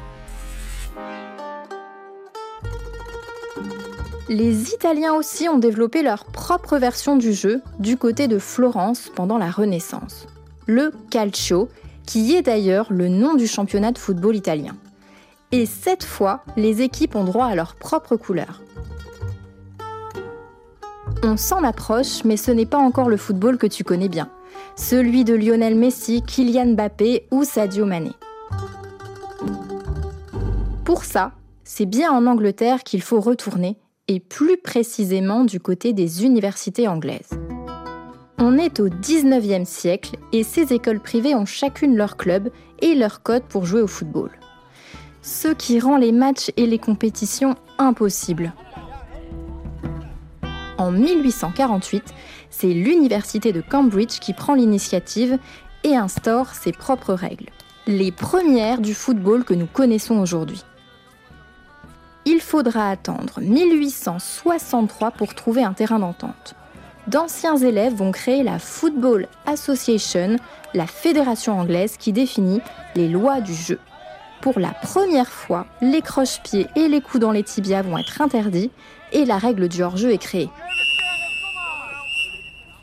Les Italiens aussi ont développé leur propre version du jeu du côté de Florence pendant la Renaissance. Le calcio, qui est d'ailleurs le nom du championnat de football italien. Et cette fois, les équipes ont droit à leur propre couleur. On s'en approche, mais ce n'est pas encore le football que tu connais bien. Celui de Lionel Messi, Kylian Mbappé ou Sadio Mané. Pour ça, c'est bien en Angleterre qu'il faut retourner, plus précisément du côté des universités anglaises. On est au 19e siècle et ces écoles privées ont chacune leur club et leur code pour jouer au football ce qui rend les matchs et les compétitions impossibles. En 1848, c'est l'université de Cambridge qui prend l'initiative et instaure ses propres règles, les premières du football que nous connaissons aujourd'hui. Il faudra attendre 1863 pour trouver un terrain d'entente. D'anciens élèves vont créer la Football Association, la fédération anglaise qui définit les lois du jeu. Pour la première fois, les croche-pieds et les coups dans les tibias vont être interdits et la règle du hors-jeu est créée.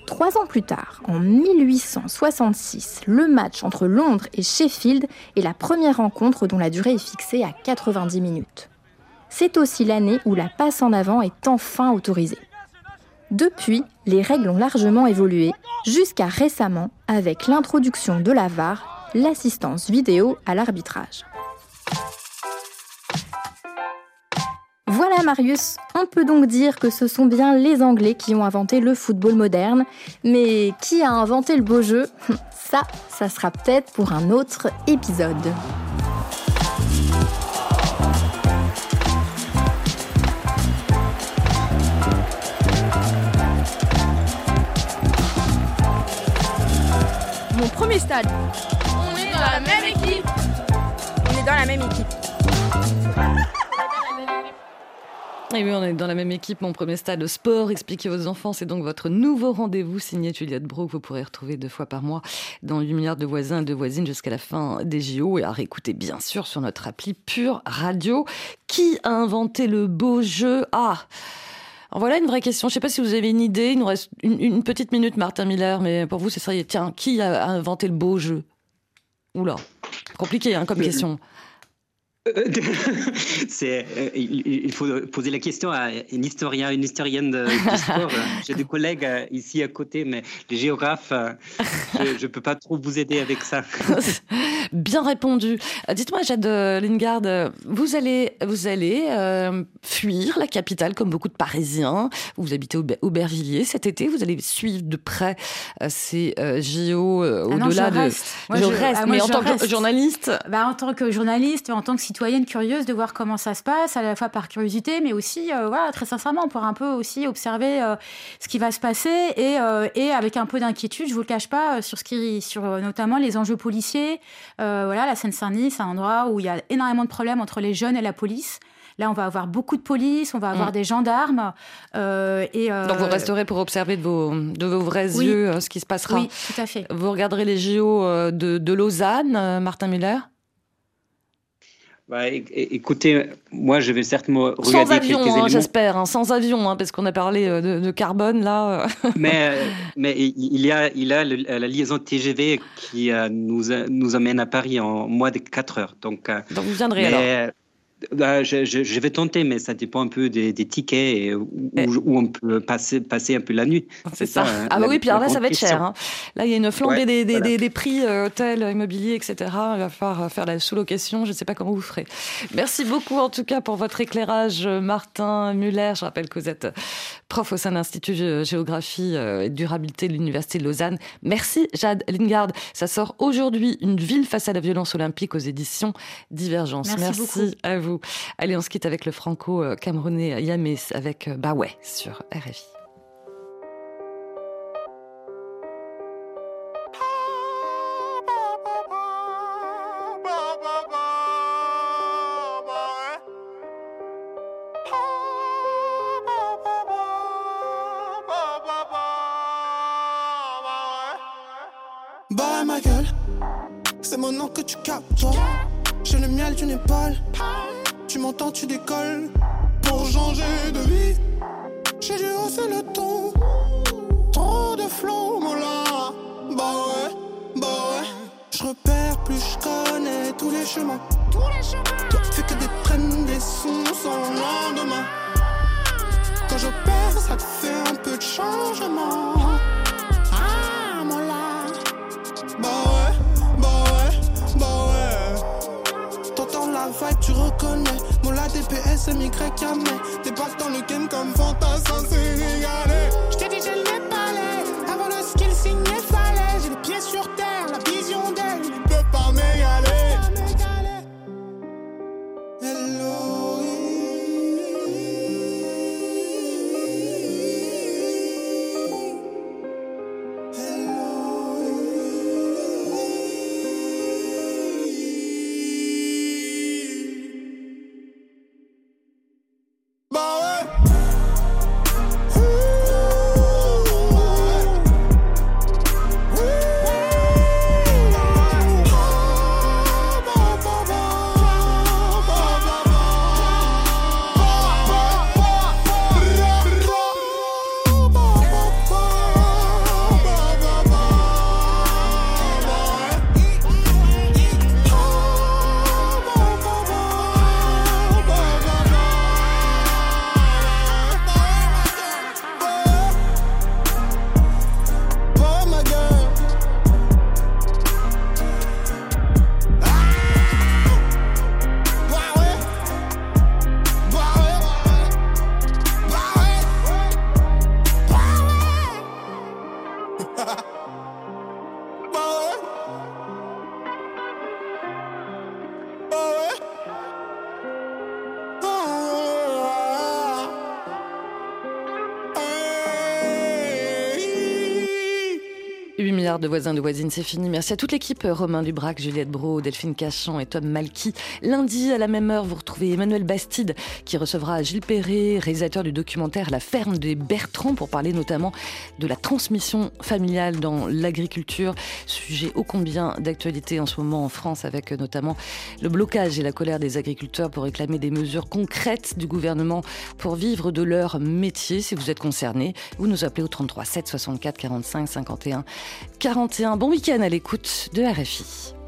Trois ans plus tard, en 1866, le match entre Londres et Sheffield est la première rencontre dont la durée est fixée à 90 minutes. C'est aussi l'année où la passe en avant est enfin autorisée. Depuis, les règles ont largement évolué, jusqu'à récemment avec l'introduction de la VAR, l'assistance vidéo à l'arbitrage. Voilà Marius, on peut donc dire que ce sont bien les Anglais qui ont inventé le football moderne, mais qui a inventé le beau jeu? Ça, ça sera peut-être pour un autre épisode. Mon premier stade. On est dans la même équipe. On est dans la même équipe. Et oui, on est dans la même équipe, mon premier stade de sport. Expliquez aux enfants, c'est donc votre nouveau rendez-vous signé Juliette Bro que vous pourrez retrouver deux fois par mois dans 8 milliards de voisins et de voisines jusqu'à la fin des JO et à réécouter bien sûr sur notre appli Pure Radio. Qui a inventé le beau jeu? Ah voilà une vraie question. Je ne sais pas si vous avez une idée. Il nous reste une, petite minute, Martin Miller, mais pour vous, c'est ça. Tiens, qui a inventé le beau jeu? Oula, compliqué hein, comme question. c'est, euh, il, faut poser la question à un historien, une historienne de, sport. J'ai des collègues euh, ici à côté, mais les géographes, euh, je ne peux pas trop vous aider avec ça. Bien répondu. Dites-moi, Jade Lingard, vous allez, vous allez fuir la capitale comme beaucoup de Parisiens. Vous habitez au Aubervilliers cet été. Vous allez suivre de près ces JO ah au-delà de. Reste. je reste, ah, mais en tant que journaliste. Bah, en tant que journaliste, en tant que citoyenne curieuse de voir comment ça se passe, à la fois par curiosité, mais aussi, euh, voilà, très sincèrement, pour un peu aussi observer euh, ce qui va se passer et, euh, et avec un peu d'inquiétude, je vous le cache pas, sur ce qui, sur notamment les enjeux policiers. voilà, la Seine-Saint-Denis, c'est un endroit où il y a énormément de problèmes entre les jeunes et la police. Là, on va avoir beaucoup de police, on va avoir mm. des gendarmes. et, Donc, vous resterez pour observer de vos, de vos vrais yeux ce qui se passera. Oui, tout à fait. Vous regarderez les JO de, de Lausanne, Martin Miller Bah, écoutez, moi je vais certainement regarder sans avion, quelques hein, éléments. j'espère, hein, sans avion, hein, parce qu'on a parlé euh, de, de carbone là. mais mais il y a il a le, la liaison TGV qui euh, nous nous amène à Paris en moins de 4 heures. Donc, euh, Donc vous viendrez mais, alors. Bah, je, je, je, vais tenter, mais ça dépend un peu des, des tickets et où, et... où, on peut passer, passer un peu la nuit. C'est ça. ça. ah, bah oui, puis alors là, ça va être cher. Hein. Là, il y a une flambée ouais, des, des, voilà. des, prix, euh, hôtels, immobilier, etc. Il va falloir faire la sous-location. Je ne sais pas comment vous ferez. Merci beaucoup, en tout cas, pour votre éclairage, Martin Muller. Je rappelle que vous êtes prof au sein de l'Institut de géographie et durabilité de l'Université de Lausanne. Merci, Jade Lingard. Ça sort aujourd'hui, Une ville face à la violence olympique aux éditions Divergence. Merci, Merci beaucoup. à vous. Allez, on se quitte avec le franco-camerounais Yamé avec Bah ouais sur RFI. C'est mon nom que tu captes toi. J'ai le miel d'une épaule. Tu m'entends, tu décolles. Pour changer de vie, j'ai dû hausser le ton. Trop de flow, mon là. Bah ouais, bah ouais. Je repère plus, je connais tous les chemins. Tous les chemins. Toi, fais que des traînes, des sons sans lendemain. Quand j'opère, ça te fait un peu de changement. Vibe, tu reconnais. Mon la DPS, MY mais Débarque dans le game comme fantassin sénégalais. J't'ai dit, j'ai les palais. Avant le skill signé, fallait. J'ai les pieds sur terre, de voisins de voisines, c'est fini. Merci à toute l'équipe, Romain Dubrac, Juliette Bro, Delphine Cachan et Tom Malky. Lundi, à la même heure, vous retrouvez Emmanuel Bastide, qui recevra Gilles Perret, réalisateur du documentaire La ferme des Bertrands, pour parler notamment de la transmission familiale dans l'agriculture. Sujet ô combien d'actualité en ce moment en France, avec notamment le blocage et la colère des agriculteurs pour réclamer des mesures concrètes du gouvernement pour vivre de leur métier. Si vous êtes concerné, vous nous appelez au 33 7 64 45 51 41. Bon week-end à l'écoute de RFI.